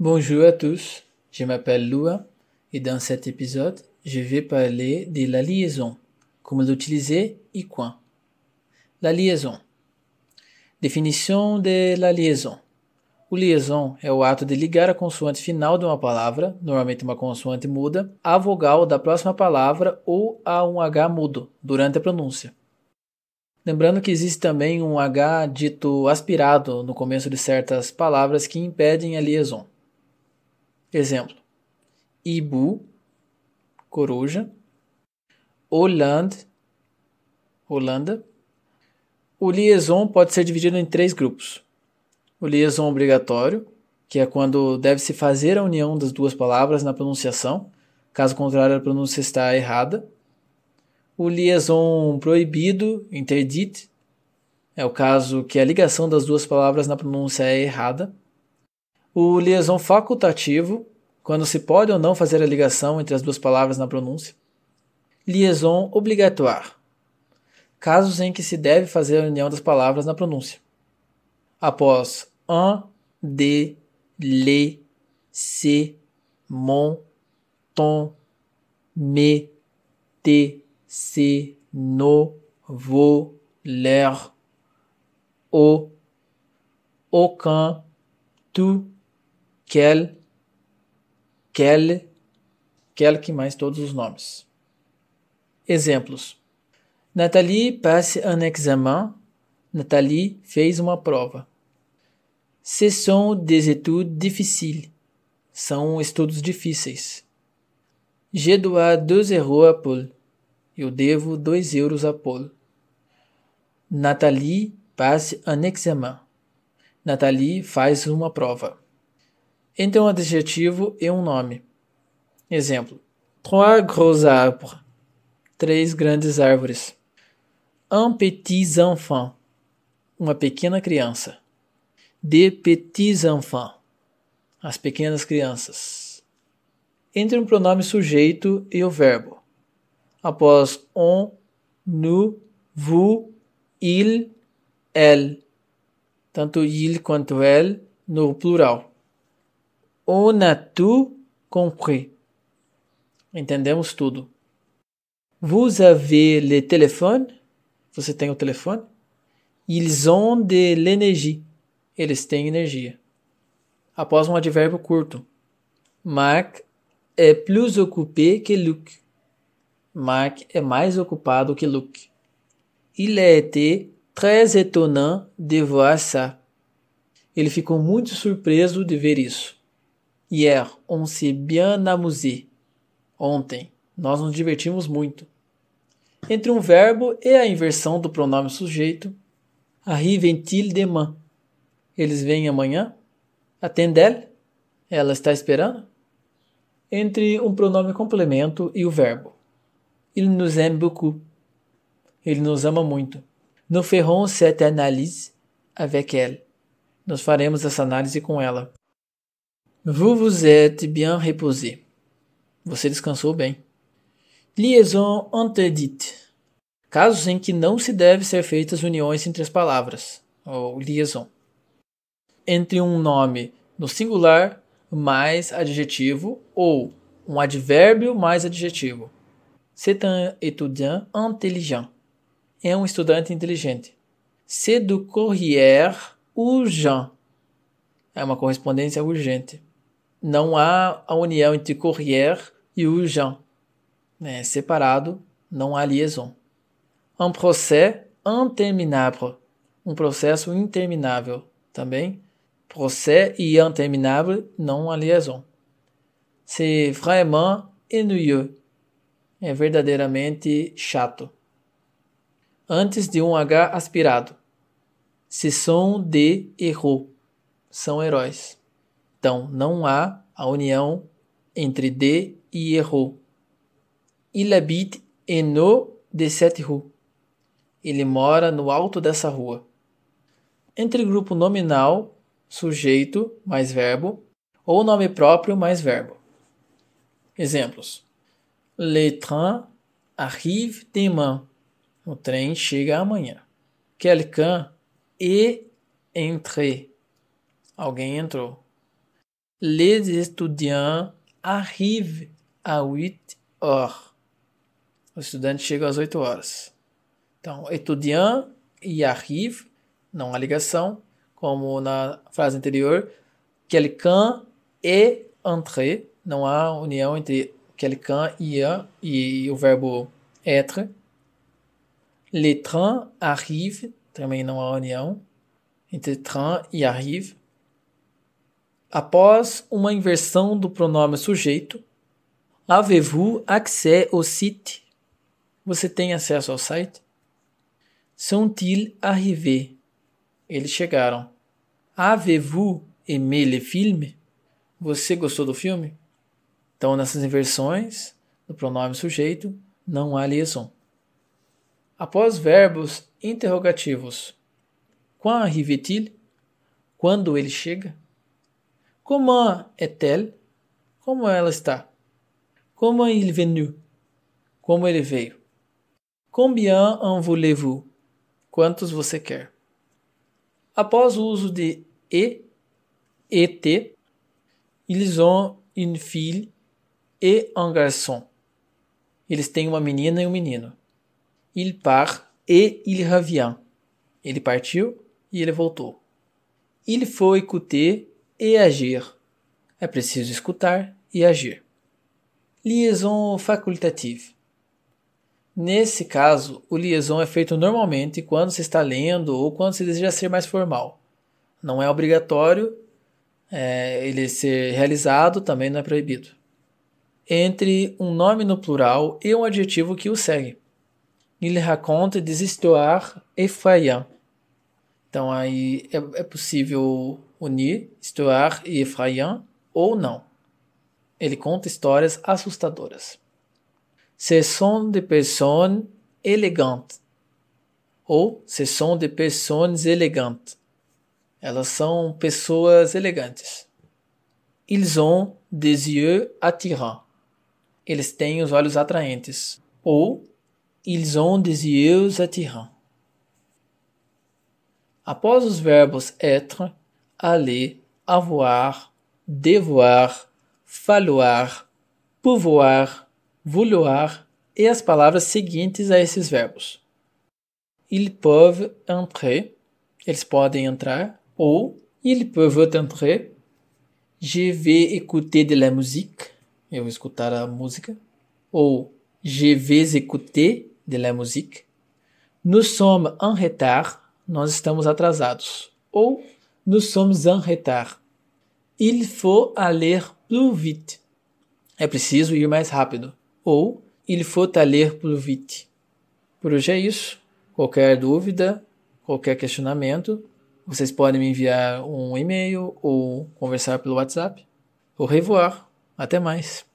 Bonjour à tous, je m'appelle Lua et dans cet épisode, je vais parler de la liaison, como l'utiliser e quand. La liaison. Definição de la liaison. O liaison é o ato de ligar a consoante final de uma palavra, normalmente uma consoante muda, à vogal da próxima palavra ou a um H mudo durante a pronúncia. Lembrando que existe também um H dito aspirado no começo de certas palavras que impedem a liaison. Exemplo: Ibu, coruja. Hollande, Holanda. O liaison pode ser dividido em três grupos. O liaison obrigatório, que é quando deve-se fazer a união das duas palavras na pronunciação, caso contrário a pronúncia está errada. O liaison proibido, interdit, é o caso que a ligação das duas palavras na pronúncia é errada. O liaison facultativo, quando se pode ou não fazer a ligação entre as duas palavras na pronúncia. Liaison obligatoire, casos em que se deve fazer a união das palavras na pronúncia. Após un, de, les, c'est, mon, ton, mes, tes, c'est, nos, vos, leur, au, aucun, tu, quelle, quel que mais todos os nomes. Exemplos. Nathalie passe un examen. Nathalie fez uma prova. Ce sont des études difficiles. São estudos difíceis. Je dois deux euros à Paul. Eu devo dois euros a Paul. Nathalie passe un examen. Nathalie faz uma prova. Entre um adjetivo e um nome. Exemplo: Trois gros arbres. Três grandes árvores. Un petit enfant. Uma pequena criança. De petits enfants. As pequenas crianças. Entre um pronome sujeito e o verbo. Após on, nous, vous, il, elle. Tanto il quanto elle no plural. On a tout compris. Entendemos tudo. Vous avez le téléphone? Você tem o telefone? Ils ont de l'énergie. Eles têm energia. Após um advérbio curto. Marc est plus occupé que Luc. Marc é mais ocupado que Luc. Il a été très étonnant de voir ça. Ele ficou muito surpreso de ver isso. Hier, on s'est bien amusé. Ontem, nós nos divertimos muito. Entre um verbo e a inversão do pronome sujeito, arrivent-ils demain? Eles vêm amanhã? Attend-elle? Ela está esperando? Entre um pronome complemento e o verbo. Il nous aime beaucoup. Ele nos ama muito. Nous ferons cette analyse avec elle. Nós faremos essa análise com ela. Vous vous êtes bien reposé. Você descansou bem. Liaison interdite. Casos em que não se deve ser feitas uniões entre as palavras, ou liaison. Entre um nome no singular mais adjetivo ou um advérbio mais adjetivo. C'est un étudiant intelligent. É um estudante inteligente. C'est du courrier urgent. É uma correspondência urgente. Não há a união entre courrier e urgent. É separado, não há liaison. Un procès interminable. Um processo interminável. Também, procès e interminable, não há liaison. C'est vraiment ennuyeux. É verdadeiramente chato. Antes de um H aspirado. Ce sont des héros. São heróis. Então, não há a união entre de e héros. Il habite en haut de cette rue. Ele mora no alto dessa rua. Entre grupo nominal, sujeito mais verbo, ou nome próprio mais verbo. Exemplos: Le train arrive demain. O trem chega amanhã. Quelqu'un est entré. Alguém entrou. Les étudiants arrivent à 8 heures. Os estudantes chegam às 8 horas. Então, étudiant e arrive, não há ligação, como na frase anterior. Quelqu'un est entré, não há união entre quelqu'un e, e o verbo être. Les trains arrivent, também não há união entre train e arrive. Após uma inversão do pronome sujeito, avez-vous accès au site? Você tem acesso ao site? Sont-ils arrivés? Eles chegaram. Avez-vous aimé le film? Você gostou do filme? Então, nessas inversões do pronome sujeito, não há liaison. Após verbos interrogativos, quand arrive-t-il? Quando ele chega? Comment est-elle? Como ela está? Comment il venu? Como ele veio? Combien en voulez-vous? Quantos você quer? Após o uso de e, et, ils ont une fille et un garçon. Eles têm uma menina e um menino. Il part et il revient. Ele partiu e ele voltou. Il faut écouter et agir. É preciso escutar e agir. Liaison facultative. Nesse caso, o liaison é feito normalmente quando se está lendo ou quando se deseja ser mais formal. Não é obrigatório é, ele ser realizado, também não é proibido. Entre um nome no plural e um adjetivo que o segue. Il raconte des histoires effrayantes. Então aí é, é possível unir histoire e effrayant ou não. Ele conta histórias assustadoras. Ce sont des personnes élégantes. Ou ce sont des personnes élégantes. Elas são pessoas elegantes. Ils ont des yeux attirants. Eles têm os olhos atraentes. Ou ils ont des yeux attirants. Após os verbos être, aller, avoir, devoir, falloir, pouvoir, vouloir e as palavras seguintes a esses verbos. Ils peuvent entrer, eles podem entrar, ou ils peuvent entrer. Je vais écouter de la musique, eu vou escutar a música. Ou je vais écouter de la musique. Nous sommes en retard, nós estamos atrasados. Ou nous sommes en retard. Il faut aller plus vite. É preciso ir mais rápido. Ou il faut aller plus vite. Por hoje é isso. Qualquer dúvida, qualquer questionamento, vocês podem me enviar um e-mail ou conversar pelo WhatsApp. Au revoir. Até mais.